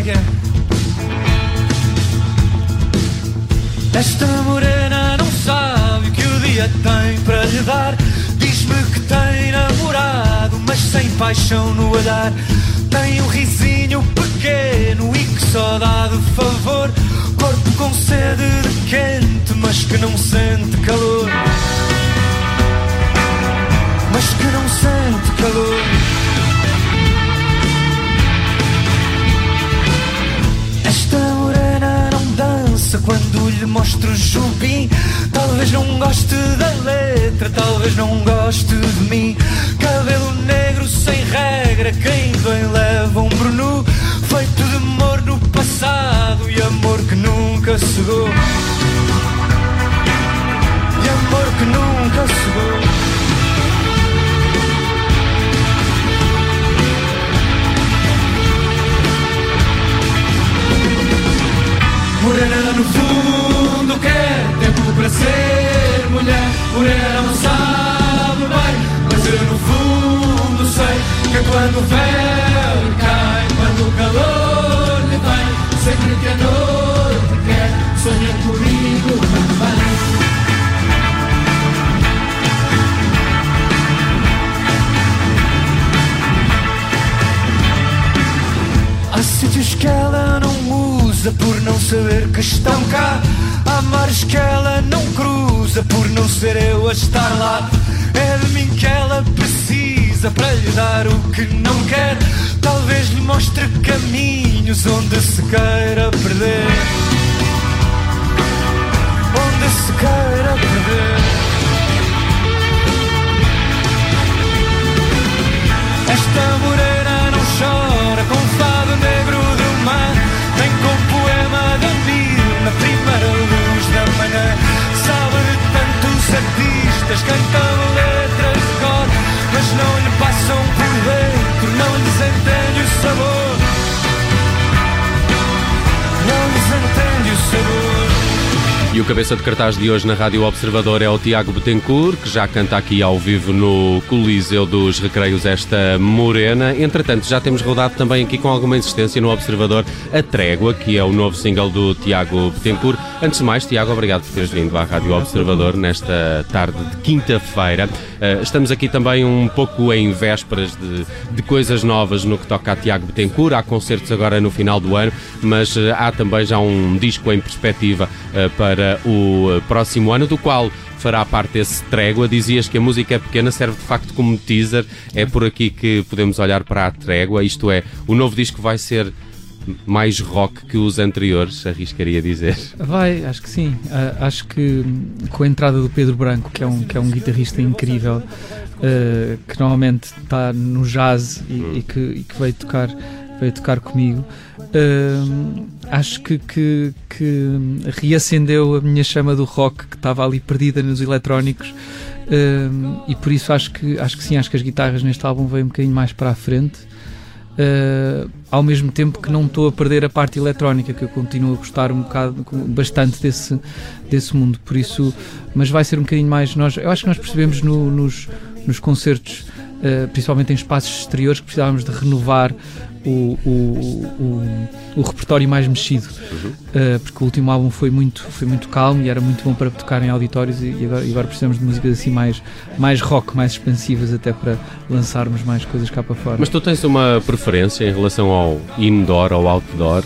é que é? Esta morena não sabe o que o dia tem para lhe dar. Diz-me que tem namorado, mas sem paixão no olhar. Tem um risinho pequeno e que só dá de favor. Corpo com sede de quente, mas que não sente calor. Mas que não sente calor. Quando lhe mostro o jubim. Talvez não goste da letra, talvez não goste de mim. Cabelo negro sem regra, quem vem leva um bruno. Feito de amor no passado e amor que nunca chegou. Quando o véu cai, quando o calor lhe vem Sempre que a noite quer, sonha comigo também Há sítios que ela não usa por não saber que estão cá. Há mares que ela não cruza por não ser eu a estar lá. Para lhe dar o que não quer. Talvez lhe mostre caminhos onde se queira perder. Onde se queira perder. Esta morena não chora com fado negro do mar, nem com poema de mil na primeira luz da manhã. Sabe de tantos artistas cantam não lhe passam por dentro, não lhes entende o sabor. Não lhes entende o sabor. E o cabeça de cartaz de hoje na Rádio Observador é o Tiago Betancourt, que já canta aqui ao vivo no Coliseu dos Recreios esta Morena. Entretanto, já temos rodado também aqui com alguma insistência no Observador a Trégua, que é o novo single do Tiago Betancourt. Antes de mais, Tiago, obrigado por teres vindo à Rádio Observador nesta tarde de quinta-feira. Uh, estamos aqui também um pouco em vésperas de, de, coisas novas no que toca a Tiago Betancourt. Há concertos agora no final do ano, mas uh, há também já um disco em perspectiva uh, para o próximo ano, do qual fará parte desse trégua. Dizias que a música é pequena, serve de facto como teaser. É por aqui que podemos olhar para a trégua. Isto é, o novo disco vai ser mais rock que os anteriores, arriscaria dizer. Vai, acho que sim. Uh, acho que com a entrada do Pedro Branco, que é um, que é um guitarrista incrível, uh, que normalmente está no jazz e, hum. e, que, e que veio tocar veio tocar comigo. Uh, acho que, que, que, reacendeu a minha chama do rock que estava ali perdida nos eletrónicos. E por isso acho que, acho que sim, acho que as guitarras neste álbum vêm um bocadinho mais para a frente. Uh, ao mesmo tempo que não estou a perder a parte eletrónica, que eu continuo a gostar um bocado, bastante desse, desse mundo. Por isso, mas vai ser um bocadinho mais. Nós, eu acho que nós percebemos no, nos, nos concertos, uh, principalmente em espaços exteriores, que precisávamos de renovar o, o, o, o repertório mais mexido, uhum. uh, porque o último álbum foi muito, foi muito calmo e era muito bom para tocar em auditórios e agora, e agora precisamos de músicas assim mais, mais rock, mais expansivas até para lançarmos mais coisas cá para fora. Mas tu tens uma preferência em relação ao indoor ou outdoor?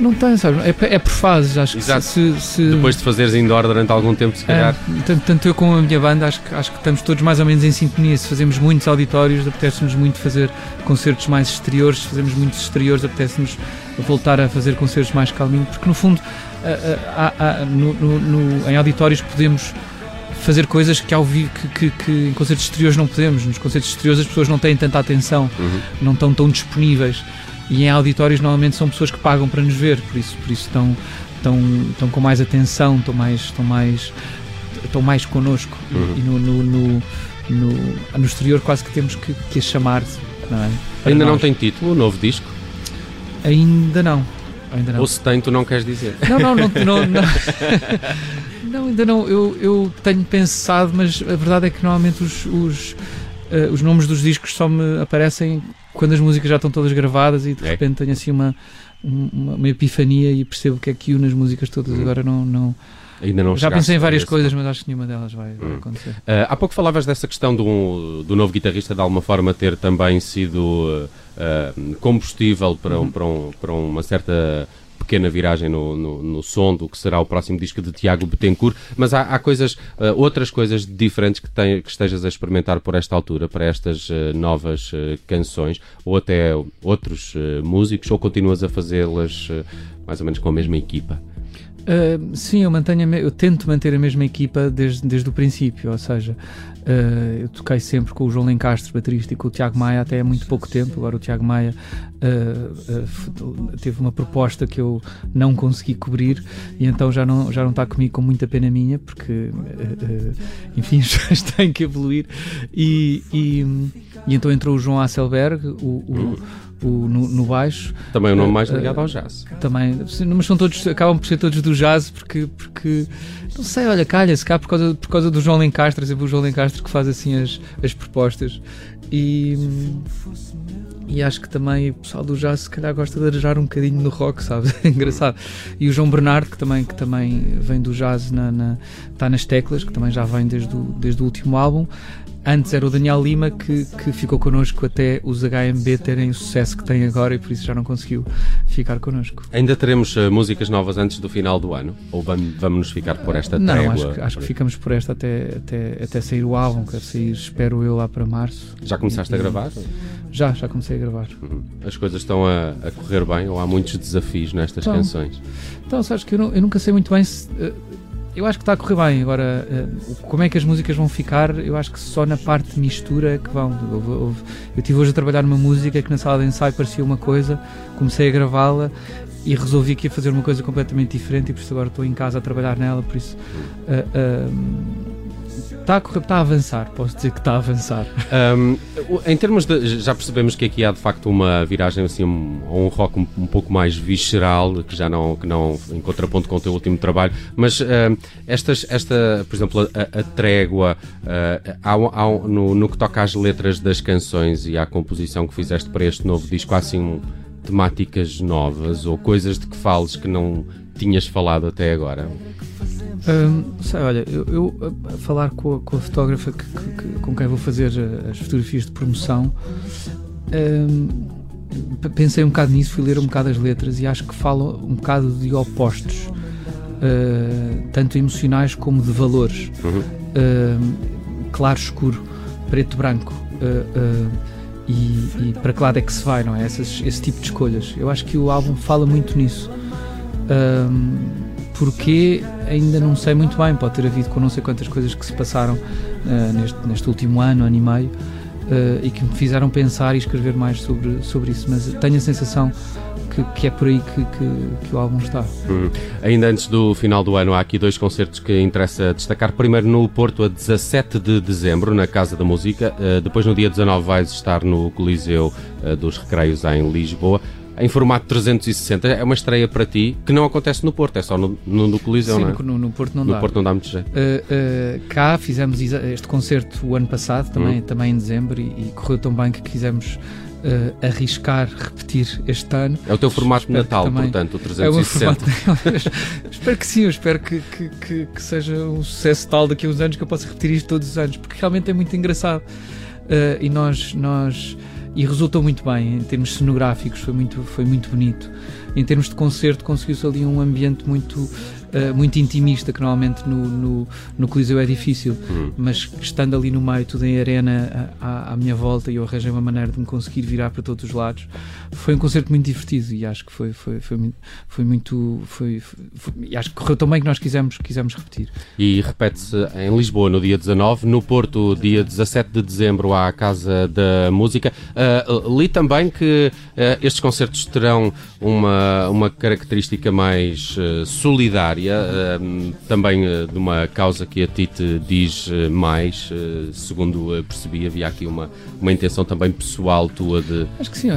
Não tem, sabe? É, é por fases, acho Exato. que se, se, Depois de fazeres indoor durante algum tempo, se calhar. É, tanto, tanto, eu como a minha banda, acho que, acho que estamos todos mais ou menos em sintonia. Se fazemos muitos auditórios, apetece-nos muito fazer concertos mais exteriores. Se fazemos muitos exteriores, apetece-nos voltar a fazer concertos mais calminhos, porque no fundo, no, no, no, em auditórios podemos fazer coisas que ao vivo que, que, que, em concertos exteriores não podemos. Nos concertos exteriores as pessoas não têm tanta atenção, uhum. não estão tão disponíveis e em auditórios normalmente são pessoas que pagam para nos ver, por isso, por isso estão, estão, estão com mais atenção, estão mais, estão mais, estão mais connosco uhum. e no, no, no, no, no exterior quase que temos que, que a chamar não é? Ainda nós. não tem título o novo disco? Ainda não. Ainda não. Ou se tem, tu não queres dizer? Não, não, não. não, não. não ainda não. Eu, eu tenho pensado, mas a verdade é que normalmente os, os, uh, os nomes dos discos só me aparecem quando as músicas já estão todas gravadas e de É. repente tenho assim uma, uma, uma epifania e percebo que é que une as músicas todas. Hum. Agora não. não Ainda não já pensei em várias coisas, mas acho que nenhuma delas vai, vai Hum. acontecer. Uh, há pouco falavas dessa questão do, do novo guitarrista de alguma forma ter também sido uh, uh, combustível para, um- Uhum. para, um- para uma certa pequena viragem no, no, no som do que será o próximo disco de Tiago Betancourt, mas há, há coisas, uh, outras coisas diferentes que, tem, que estejas a experimentar por esta altura, para estas uh, novas uh, canções, ou até outros músicos, ou continuas a fazê-las mais ou menos com a mesma equipa? Uh, sim, eu, mantenho eu tento manter a mesma equipa desde, desde o princípio, ou seja, uh, eu toquei sempre com o João Lencastre, baterista, e com o Tiago Maia até há muito pouco tempo. Agora o Tiago Maia uh, teve uma proposta que eu não consegui cobrir e então já não, já não está comigo com muita pena minha, porque, enfim, coisas têm que evoluir. E, e, e então entrou o João Hasselberg, o, o, o- no, no baixo. Também o nome mais uh, ligado ao jazz. Também, mas são todos, acabam por ser todos do jazz porque, porque não sei, olha, calha-se cá por causa, por causa do João Lencastre, exemplo, o João Lencastre que faz assim as, as propostas e, e acho que também o pessoal do jazz se calhar gosta de arejar um bocadinho no rock, sabes? É engraçado. E o João Bernardo, que também, que também vem do jazz, na, na, está nas teclas, que também já vem desde o, desde o último álbum. Antes era o Daniel Lima que, que ficou connosco até os HMB terem o sucesso que têm agora e por isso já não conseguiu ficar connosco. Ainda teremos uh, músicas novas antes do final do ano? Ou vamos, vamos nos ficar por esta não, trégua? acho que, acho que ficamos por esta até, até, até sair o álbum, que sair, espero eu, lá para março. Já começaste a gravar? Já, já comecei a gravar. Uhum. As coisas estão a, a correr bem ou há muitos desafios nestas Estão. canções? Então, sabes que eu, não- eu nunca sei muito bem se. eh, eu acho que está a correr bem. Agora, eh, como é que as músicas vão ficar? Eu acho que só na parte de mistura que vão. Eu estive hoje a trabalhar numa música que na sala de ensaio parecia uma coisa, comecei a gravá-la e resolvi que ia fazer uma coisa completamente diferente e por isso agora estou em casa a trabalhar nela. Por isso. eh, eh, Está a, correr, está a avançar, posso dizer que está a avançar. Um, em termos de. Já percebemos que aqui há de facto uma viragem assim, um, um rock um, um pouco mais visceral, que já não, que não em contraponto com o teu último trabalho, mas estas, esta, por exemplo, a, a trégua, uh, há, há no, no que toca às letras das canções e à composição que fizeste para este novo disco, há assim temáticas novas ou coisas de que fales que não tinhas falado até agora? Hum, sei, olha, eu, eu, a- falar com a, com a fotógrafa que- que- com quem vou fazer eh, as fotografias de promoção, hum, pensei um bocado nisso, fui ler um bocado as letras e acho que falam um bocado de opostos, eh, tanto emocionais como de valores. Uhum. Hum, claro, escuro, preto, branco. eh, e, e para que lado é que se vai, não é? Essas- esse tipo de escolhas. Eu acho que o álbum fala muito nisso. Hum, porque ainda não sei muito bem, pode ter havido com não sei quantas coisas que se passaram ah, neste, neste último ano, ano e meio, ah, e que me fizeram pensar e escrever mais sobre, sobre isso, mas tenho a sensação que, que é por aí que, que, que o álbum está. Hum. Ainda antes do final do ano, há aqui dois concertos que interessa destacar. Primeiro no Porto, a 17 de dezembro, na Casa da Música. Uh, depois, no dia 19, vais estar no Coliseu uh, dos Recreios, em Lisboa. Em formato 360, é uma estreia para ti que não acontece no Porto, é só no, no, no Coliseu, Sim, não é? no, no Porto não no dá. Porto não dá muito jeito. Uh, uh, cá fizemos este concerto o ano passado, também, Uhum. também em dezembro, e, e correu tão bem que quisemos uh, arriscar repetir este ano. É o teu formato Espero Natal, também- portanto, o É o 360. formato. espero que sim, eu espero que, que, que, que seja um sucesso tal daqui a uns anos que eu possa repetir isto todos os anos, porque realmente é muito engraçado. Uh, e nós, nós e resultou muito bem em termos cenográficos, foi muito, foi muito bonito. Em termos de concerto, conseguiu-se ali um ambiente muito, uh, muito intimista, que normalmente no, no, no Coliseu é difícil, Hum. mas estando ali no meio, tudo em arena à, à minha volta, e eu arranjei uma maneira de me conseguir virar para todos os lados. Foi um concerto muito divertido e acho que foi, foi, foi, muito- foi muito. Foi, foi- e acho que correu tão bem que nós quisemos, quisemos repetir. E repete-se em Lisboa no dia 19, no Porto, dia 17 de dezembro, à Casa da Música. Ah, li também que ah, estes concertos terão uma, uma característica mais ah, solidária, ah, também ah, de uma causa que a ti te diz ah, mais. ah, segundo percebi, havia aqui uma, uma intenção também pessoal tua de. Acho que sim.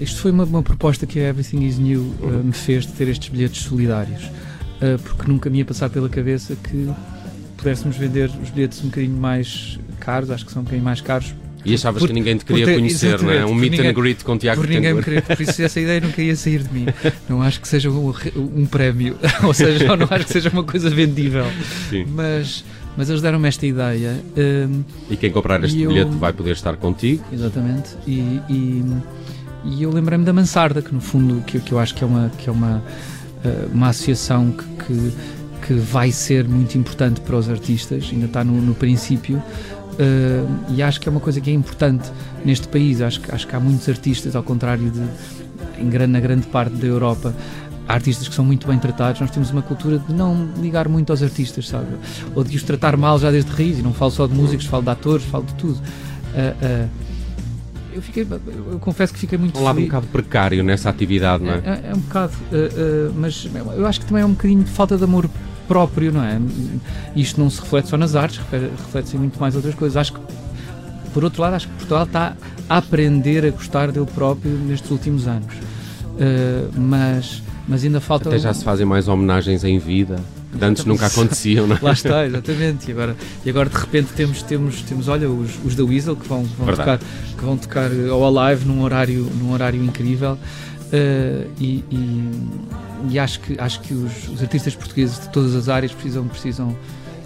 Isto foi uma, uma proposta que a Everything is New uh, me fez de ter estes bilhetes solidários, porque nunca me ia passar pela cabeça que pudéssemos vender os bilhetes um bocadinho mais caros, acho que são um bocadinho mais caros, E achavas por, que ninguém te queria ter, conhecer, não é? Um meet ninguém, and greet com Tiago Por ninguém me queria, por isso essa ideia nunca ia sair de mim. Não acho que seja um, um prémio, ou seja, não acho que seja uma coisa vendível. Sim. Mas, mas eles deram-me esta ideia. Um, e quem comprar este bilhete eu, vai poder estar contigo. Exatamente. E, e, e eu lembrei-me da Mansarda, que no fundo que, que eu acho que é uma, que é uma, eh, uma associação que, que, que vai ser muito importante para os artistas, ainda está no, no princípio. Uh, e acho que é uma coisa que é importante neste país. Acho, acho que há muitos artistas, ao contrário de em grande, na grande parte da Europa, há artistas que são muito bem tratados. Nós temos uma cultura de não ligar muito aos artistas, sabe? Ou de os tratar mal já desde raiz. E não falo só de músicos, falo de atores, falo de tudo. Uh, uh, eu fiquei, eu confesso que fiquei muito um lado um bocado precário nessa atividade, não é? É, é um bocado, mas eu acho que também é um bocadinho de falta de amor próprio, não é? Isto não se reflete só nas artes, reflete-se em muito mais outras coisas. Acho que, por outro lado, acho que Portugal está a aprender a gostar dele próprio nestes últimos anos. Uh, mas, mas ainda falta. Até já se fazem mais homenagens em vida. Que antes nunca aconteciam, não é? Lá está, exatamente. E agora, e agora de repente temos, temos, temos olha, os, os da Weasel que vão, vão tocar, que vão tocar ao Alive num horário, num horário incrível. Uh, e, e, e, acho que, acho que os, os, artistas portugueses de todas as áreas precisam, precisam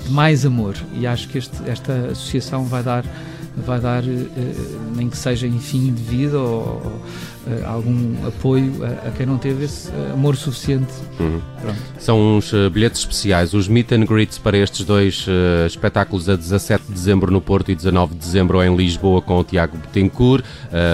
de mais amor. E acho que este, esta associação vai dar vai dar, uh, nem que seja em fim de vida ou uh, algum apoio a, a, quem não teve esse amor suficiente. Uhum. São uns uh, bilhetes especiais, os meet and greets para estes dois espetáculos a 17 de dezembro no Porto e 19 de dezembro em Lisboa com o Tiago Betancourt.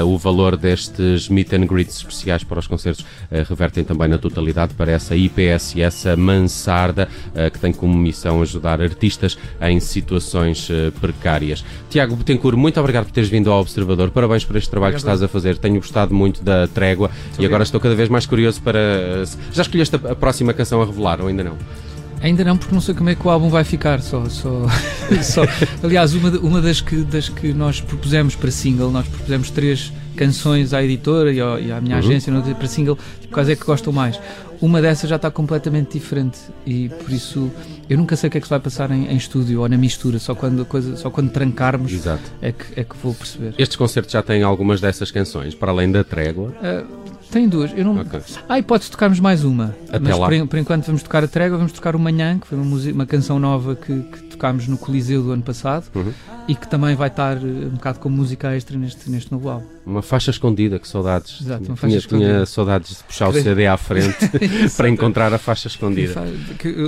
o valor destes meet and greets especiais para os concertos revertem também na totalidade para essa IPS e essa mansarda que tem como missão ajudar artistas em situações precárias. Tiago Betancourt, muito obrigado por teres vindo ao Observador. Parabéns por este trabalho obrigado. que estás a fazer. Tenho gostado muito da trégua muito e agora estou cada vez mais curioso para. Já escolheste a próxima canção a revelar ou ainda não? Ainda não, porque não sei como é que o álbum vai ficar. Só, só, só. Aliás, uma, uma das, que, das que nós propusemos para single, nós propusemos três canções à editora e, ao, e à minha uhum. agência para single, tipo, quais é que gostam mais. Uma dessas já está completamente diferente e por isso eu nunca sei o que é que se vai passar em, em estúdio ou na mistura, só quando, coisa, só quando trancarmos. É, que, é que vou perceber. Estes concertos já têm algumas dessas canções, para além da trégua? Uh, tem duas. Eu não... Okay. Ah, e pode tocarmos mais uma. Até mas lá. Por, por, enquanto vamos tocar a trégua, vamos tocar o Manhã, que foi uma, uma canção nova que, que tocámos no Coliseu do ano passado uhum. e que também vai estar eh, um bocado como música extra neste, neste novo álbum. Uma faixa escondida, que saudades. Exato, uma faixa tinha, escondida. tinha saudades de puxar o CD à frente para encontrar a faixa escondida.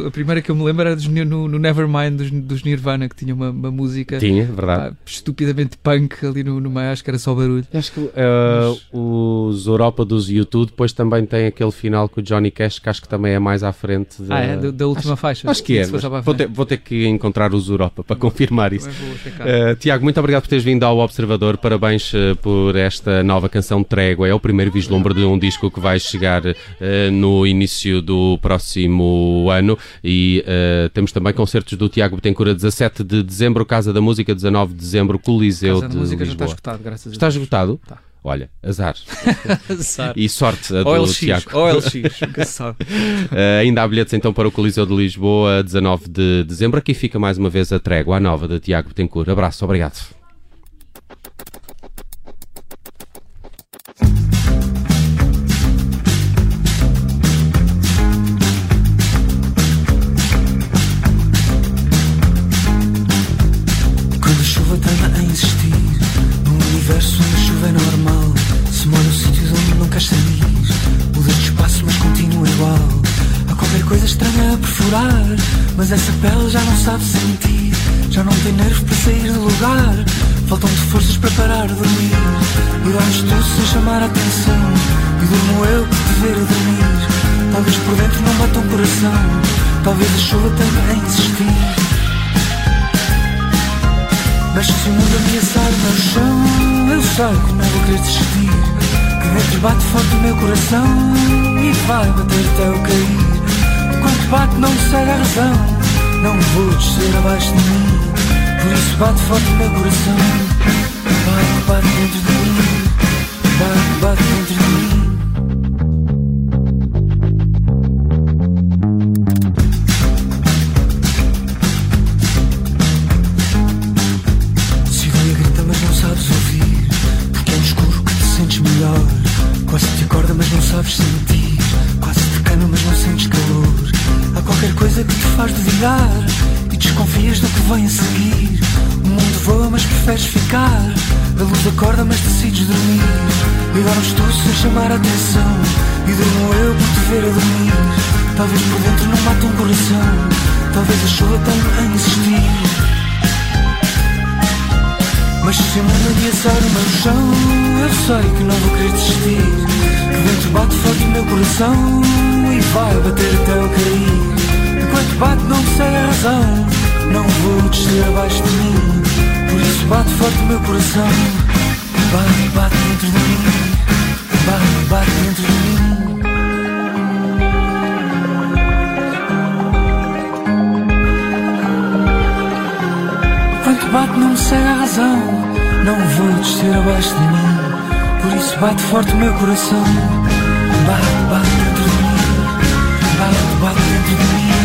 A primeira que eu me lembro era dos, no, no Nevermind dos, dos, Nirvana, que tinha uma, uma música tinha, verdade. estupidamente punk ali no, no meio, acho que era só barulho. Acho que uh, Mas... os Europa dos YouTube depois também tem aquele final com o Johnny Cash, que acho que também é mais à frente. De... Ah, é? Da, da última acho, faixa. Acho que é. Vou ter, vou ter que encontrar os Europa para confirmar isso. Uh, Tiago, muito obrigado por teres vindo ao Observador. Parabéns uh, por esta nova canção Trégua. É o primeiro vislumbre de um disco que vai chegar uh, no início do próximo ano. E temos também concertos do Tiago Betancourt 17 de dezembro, Casa da Música, 19 de dezembro, Coliseu Casa de da Música Lisboa. já está esgotado, graças a Deus. Está esgotado? Está. Olha, azar. azar. E sorte a do OLX, Tiago. OLX, nunca sabe. Uh, ainda há bilhetes então para o Coliseu de Lisboa, 19 de dezembro. Aqui fica mais uma vez a trégua, a nova de Tiago Betancourt. Abraço, obrigado. Talvez por dentro não bata o coração. Talvez a chuva a insistir Mas se o mundo ameaçar o meu chão Eu sei que não vou querer desistir. Que dentro bate forte o meu coração E vai bater até eu cair. Enquanto bate não me segue a razão. Não vou descer abaixo de mim. Por isso bate forte o meu coração. Bate, bate dentro de mim. Bate, bate dentro de mim E dormes tu sem chamar a atenção. E durmo eu por te ver a dormir. Talvez por dentro não mate um coração. Talvez a chuva tenha em insistir. Mas se o mundo ameaçar o meu chão, eu sei que não vou querer desistir. Que dentro bate forte o meu coração e vai bater até eu cair. Enquanto bate, não sei a razão. Não vou descer abaixo de mim. Por isso bate forte o meu coração. Bate, bate dentro de mim, Bate, bate dentro de mim. Quanto bate não me segue a razão, não vou descer abaixo de mim, por isso bate forte o meu coração. Bate, bate dentro de mim, bate, bate dentro de mim.